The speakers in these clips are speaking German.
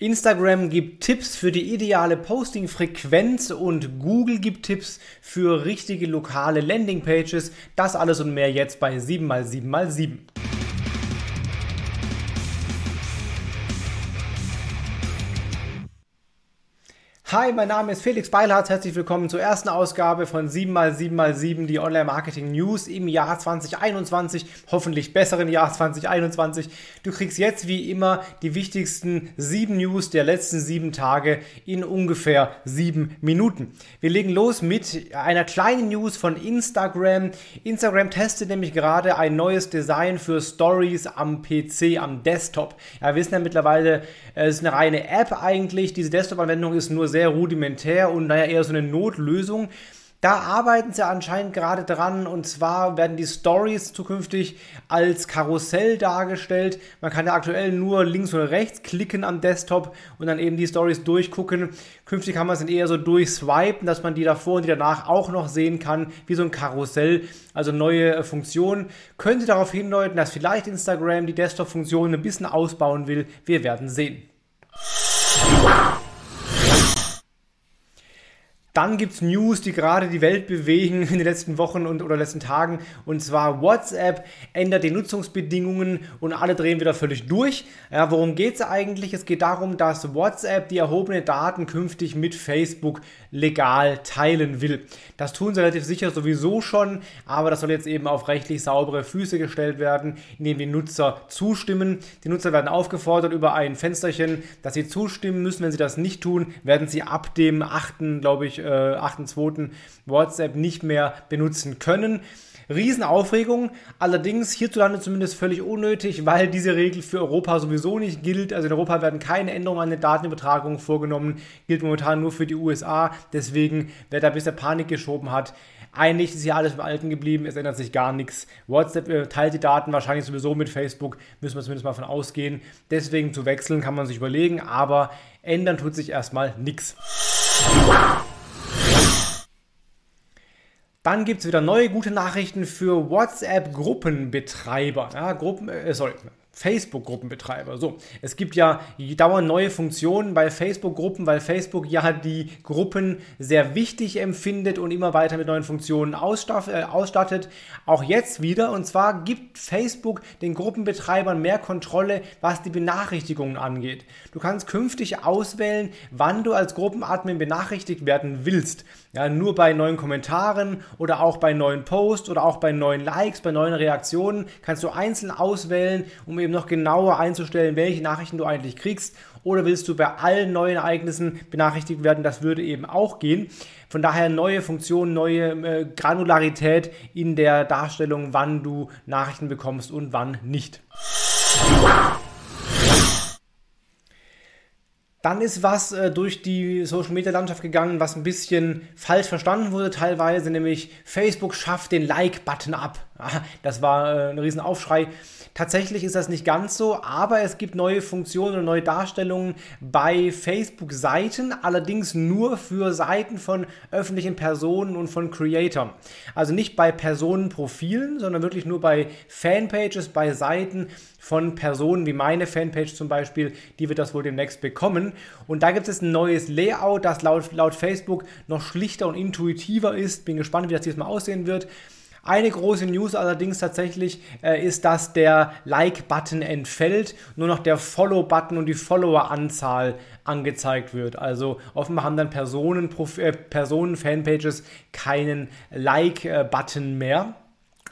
Instagram gibt Tipps für die ideale Posting-Frequenz und Google gibt Tipps für richtige lokale Landingpages. Das alles und mehr jetzt bei 7x7x7. Hi, mein Name ist Felix Beilhardt. Herzlich willkommen zur ersten Ausgabe von 7x7x7, die Online-Marketing-News im Jahr 2021. Hoffentlich besseren Jahr 2021. Du kriegst jetzt wie immer die wichtigsten sieben News der letzten sieben Tage in ungefähr sieben Minuten. Wir legen los mit einer kleinen News von Instagram. Instagram testet nämlich gerade ein neues Design für Stories am PC, am Desktop. Ja, wir wissen ja mittlerweile, es ist eine reine App eigentlich. Diese Desktop-Anwendung ist nur sehr sehr rudimentär und naja, eher so eine Notlösung. Da arbeiten sie anscheinend gerade dran und zwar werden die Stories zukünftig als Karussell dargestellt. Man kann ja aktuell nur links oder rechts klicken am Desktop und dann eben die Stories durchgucken. Künftig kann man es dann eher so durchswipen, dass man die davor und die danach auch noch sehen kann, wie so ein Karussell. Also neue Funktionen. Könnte darauf hindeuten, dass vielleicht Instagram die Desktop-Funktion ein bisschen ausbauen will. Wir werden sehen. Dann gibt es News, die gerade die Welt bewegen in den letzten Wochen und, oder letzten Tagen. Und zwar WhatsApp ändert die Nutzungsbedingungen und alle drehen wieder völlig durch. Ja, worum geht es eigentlich? Es geht darum, dass WhatsApp die erhobenen Daten künftig mit Facebook legal teilen will. Das tun sie relativ sicher sowieso schon, aber das soll jetzt eben auf rechtlich saubere Füße gestellt werden, indem die Nutzer zustimmen. Die Nutzer werden aufgefordert über ein Fensterchen, dass sie zustimmen müssen. Wenn sie das nicht tun, werden sie ab dem 8. glaube ich, äh, 8.2. WhatsApp nicht mehr benutzen können. Riesenaufregung, allerdings hierzulande zumindest völlig unnötig, weil diese Regel für Europa sowieso nicht gilt. Also in Europa werden keine Änderungen an den Datenübertragungen vorgenommen, gilt momentan nur für die USA. Deswegen, wer da bisher Panik geschoben hat, eigentlich ist hier alles beim Alten geblieben, es ändert sich gar nichts. WhatsApp äh, teilt die Daten wahrscheinlich sowieso mit Facebook, müssen wir zumindest mal von ausgehen. Deswegen zu wechseln kann man sich überlegen, aber ändern tut sich erstmal nichts. Dann gibt es wieder neue gute Nachrichten für WhatsApp-Gruppenbetreiber. Ja, Gruppen, äh, sorry, Facebook-Gruppenbetreiber. So, es gibt ja dauernd neue Funktionen bei Facebook-Gruppen, weil Facebook ja die Gruppen sehr wichtig empfindet und immer weiter mit neuen Funktionen äh, ausstattet. Auch jetzt wieder. Und zwar gibt Facebook den Gruppenbetreibern mehr Kontrolle, was die Benachrichtigungen angeht. Du kannst künftig auswählen, wann du als Gruppenadmin benachrichtigt werden willst. Ja, nur bei neuen Kommentaren oder auch bei neuen Posts oder auch bei neuen Likes, bei neuen Reaktionen kannst du einzeln auswählen, um eben noch genauer einzustellen, welche Nachrichten du eigentlich kriegst. Oder willst du bei allen neuen Ereignissen benachrichtigt werden? Das würde eben auch gehen. Von daher neue Funktionen, neue äh, Granularität in der Darstellung, wann du Nachrichten bekommst und wann nicht. Dann ist was äh, durch die Social Media Landschaft gegangen, was ein bisschen falsch verstanden wurde teilweise, nämlich Facebook schafft den Like-Button ab. Das war äh, ein Riesenaufschrei. Tatsächlich ist das nicht ganz so, aber es gibt neue Funktionen und neue Darstellungen bei Facebook-Seiten, allerdings nur für Seiten von öffentlichen Personen und von Creatoren. Also nicht bei Personenprofilen, sondern wirklich nur bei Fanpages, bei Seiten von Personen wie meine Fanpage zum Beispiel, die wird das wohl demnächst bekommen. Und da gibt es ein neues Layout, das laut, laut Facebook noch schlichter und intuitiver ist. Bin gespannt, wie das diesmal aussehen wird. Eine große News allerdings tatsächlich äh, ist, dass der Like-Button entfällt, nur noch der Follow-Button und die Follower-Anzahl angezeigt wird. Also offenbar haben dann Personen, äh, Personen Fanpages keinen Like-Button mehr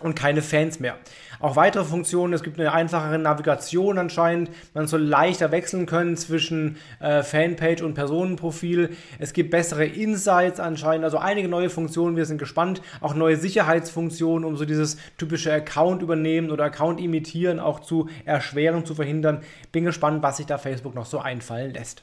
und keine Fans mehr. Auch weitere Funktionen, es gibt eine einfachere Navigation anscheinend, man soll leichter wechseln können zwischen äh, Fanpage und Personenprofil. Es gibt bessere Insights anscheinend, also einige neue Funktionen, wir sind gespannt. Auch neue Sicherheitsfunktionen, um so dieses typische Account übernehmen oder Account imitieren auch zu erschweren, zu verhindern. Bin gespannt, was sich da Facebook noch so einfallen lässt.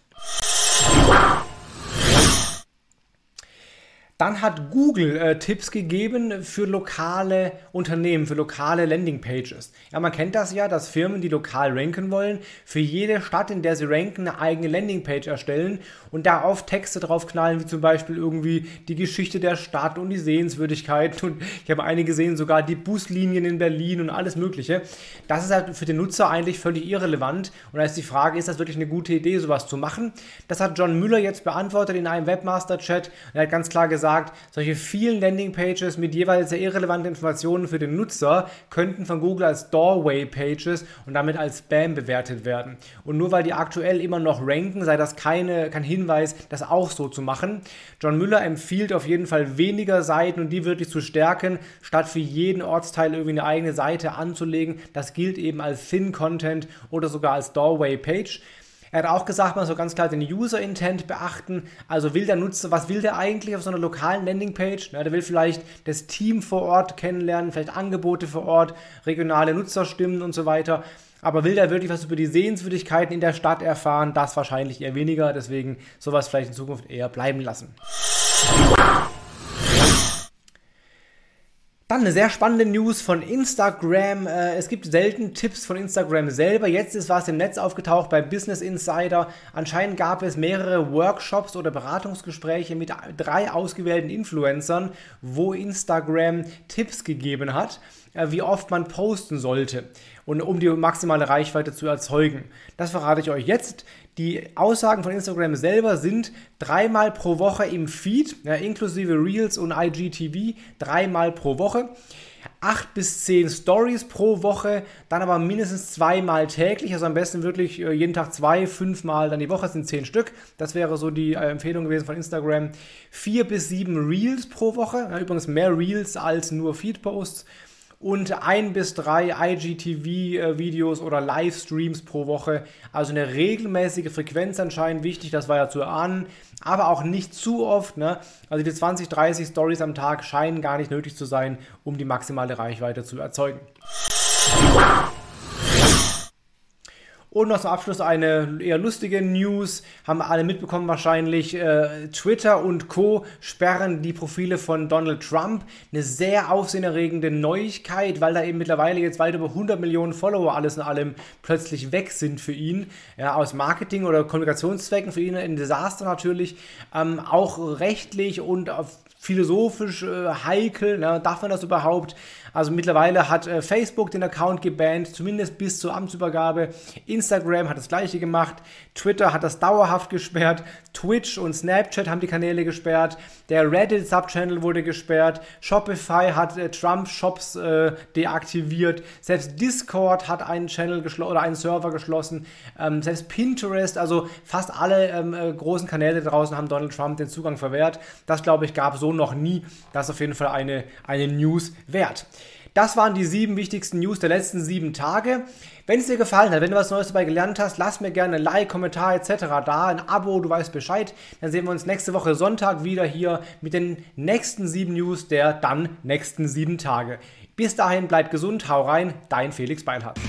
Dann hat Google äh, Tipps gegeben für lokale Unternehmen, für lokale Landingpages. Ja, man kennt das ja, dass Firmen, die lokal ranken wollen, für jede Stadt, in der sie ranken, eine eigene Landingpage erstellen und da oft Texte draufknallen, wie zum Beispiel irgendwie die Geschichte der Stadt und die Sehenswürdigkeiten. Und ich habe einige gesehen, sogar die Buslinien in Berlin und alles Mögliche. Das ist halt für den Nutzer eigentlich völlig irrelevant. Und da ist die Frage, ist das wirklich eine gute Idee, sowas zu machen? Das hat John Müller jetzt beantwortet in einem Webmaster-Chat. Er hat ganz klar gesagt, sagt, solche vielen Landingpages mit jeweils sehr irrelevanten Informationen für den Nutzer könnten von Google als Doorway-Pages und damit als Spam bewertet werden. Und nur weil die aktuell immer noch ranken, sei das keine, kein Hinweis, das auch so zu machen. John Müller empfiehlt auf jeden Fall weniger Seiten und die wirklich zu stärken, statt für jeden Ortsteil irgendwie eine eigene Seite anzulegen. Das gilt eben als Thin Content oder sogar als Doorway Page. Er hat auch gesagt, man soll ganz klar den User Intent beachten. Also will der Nutzer, was will der eigentlich auf so einer lokalen Landingpage? Ja, der will vielleicht das Team vor Ort kennenlernen, vielleicht Angebote vor Ort, regionale Nutzerstimmen und so weiter. Aber will der wirklich was über die Sehenswürdigkeiten in der Stadt erfahren? Das wahrscheinlich eher weniger. Deswegen sowas vielleicht in Zukunft eher bleiben lassen. Dann eine sehr spannende News von Instagram. Äh, es gibt selten Tipps von Instagram selber. Jetzt ist was im Netz aufgetaucht bei Business Insider. Anscheinend gab es mehrere Workshops oder Beratungsgespräche mit drei ausgewählten Influencern, wo Instagram Tipps gegeben hat, äh, wie oft man posten sollte und um die maximale Reichweite zu erzeugen. Das verrate ich euch jetzt. Die Aussagen von Instagram selber sind dreimal pro Woche im Feed, ja, inklusive Reels und IGTV, dreimal pro Woche. Acht bis zehn Stories pro Woche, dann aber mindestens zweimal täglich, also am besten wirklich äh, jeden Tag zwei, fünfmal dann die Woche sind zehn Stück. Das wäre so die äh, Empfehlung gewesen von Instagram. Vier bis sieben Reels pro Woche, ja, übrigens mehr Reels als nur Feed-Posts und ein bis drei IGTV-Videos oder Livestreams pro Woche. Also eine regelmäßige Frequenz anscheinend wichtig, das war ja zu erahnen, aber auch nicht zu oft. Ne? Also die 20, 30 Stories am Tag scheinen gar nicht nötig zu sein, um die maximale Reichweite zu erzeugen. Und noch zum Abschluss eine eher lustige News. Haben alle mitbekommen wahrscheinlich. Äh, Twitter und Co. sperren die Profile von Donald Trump. Eine sehr aufsehenerregende Neuigkeit, weil da eben mittlerweile jetzt weit über 100 Millionen Follower alles in allem plötzlich weg sind für ihn. Ja, aus Marketing- oder Kommunikationszwecken für ihn ein Desaster natürlich. Ähm, auch rechtlich und auf philosophisch äh, heikel. Ne? Darf man das überhaupt? Also mittlerweile hat äh, Facebook den Account gebannt, zumindest bis zur Amtsübergabe. Instagram hat das gleiche gemacht. Twitter hat das dauerhaft gesperrt. Twitch und Snapchat haben die Kanäle gesperrt. Der Reddit Subchannel wurde gesperrt. Shopify hat äh, Trump Shops äh, deaktiviert. Selbst Discord hat einen Channel oder einen Server geschlossen. Ähm, selbst Pinterest, also fast alle ähm, äh, großen Kanäle draußen haben Donald Trump den Zugang verwehrt. Das glaube ich gab noch nie. Das ist auf jeden Fall eine, eine News wert. Das waren die sieben wichtigsten News der letzten sieben Tage. Wenn es dir gefallen hat, wenn du was Neues dabei gelernt hast, lass mir gerne ein Like, Kommentar etc. da, ein Abo, du weißt Bescheid. Dann sehen wir uns nächste Woche Sonntag wieder hier mit den nächsten sieben News der dann nächsten sieben Tage. Bis dahin, bleib gesund, hau rein, dein Felix Beilhardt.